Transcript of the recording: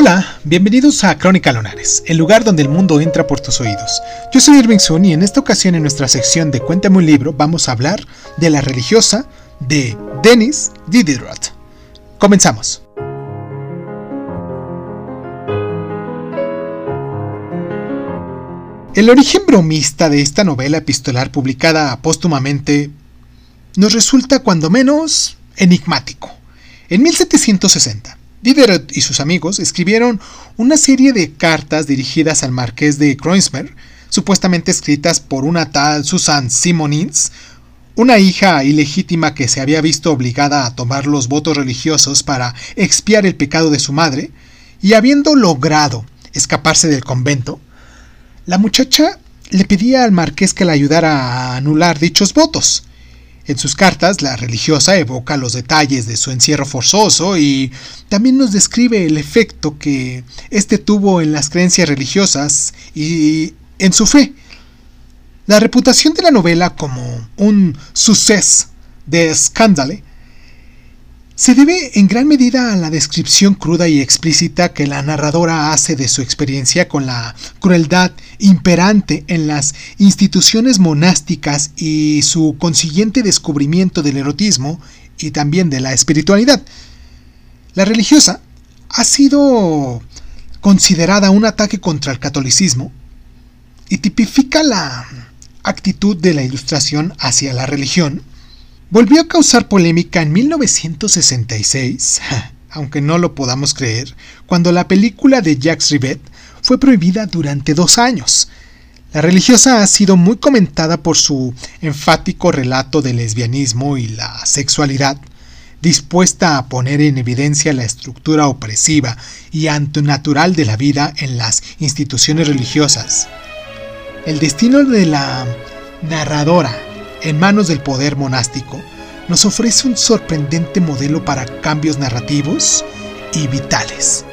Hola, bienvenidos a Crónica Lunares, el lugar donde el mundo entra por tus oídos. Yo soy Irving Sun y en esta ocasión en nuestra sección de Cuéntame un libro vamos a hablar de la religiosa de Denis Diderot. Comenzamos. El origen bromista de esta novela epistolar publicada póstumamente nos resulta cuando menos enigmático. En 1760, Diderot y sus amigos escribieron una serie de cartas dirigidas al marqués de Kreutzmer, supuestamente escritas por una tal Susan Simonins, una hija ilegítima que se había visto obligada a tomar los votos religiosos para expiar el pecado de su madre, y habiendo logrado escaparse del convento, la muchacha le pedía al marqués que la ayudara a anular dichos votos. En sus cartas, la religiosa evoca los detalles de su encierro forzoso y también nos describe el efecto que éste tuvo en las creencias religiosas y en su fe. La reputación de la novela como un suceso de escándalo se debe en gran medida a la descripción cruda y explícita que la narradora hace de su experiencia con la crueldad imperante en las instituciones monásticas y su consiguiente descubrimiento del erotismo y también de la espiritualidad. La religiosa ha sido considerada un ataque contra el catolicismo y tipifica la actitud de la ilustración hacia la religión Volvió a causar polémica en 1966, aunque no lo podamos creer, cuando la película de Jacques Rivet fue prohibida durante dos años. La religiosa ha sido muy comentada por su enfático relato del lesbianismo y la sexualidad, dispuesta a poner en evidencia la estructura opresiva y antinatural de la vida en las instituciones religiosas. El destino de la narradora en manos del poder monástico, nos ofrece un sorprendente modelo para cambios narrativos y vitales.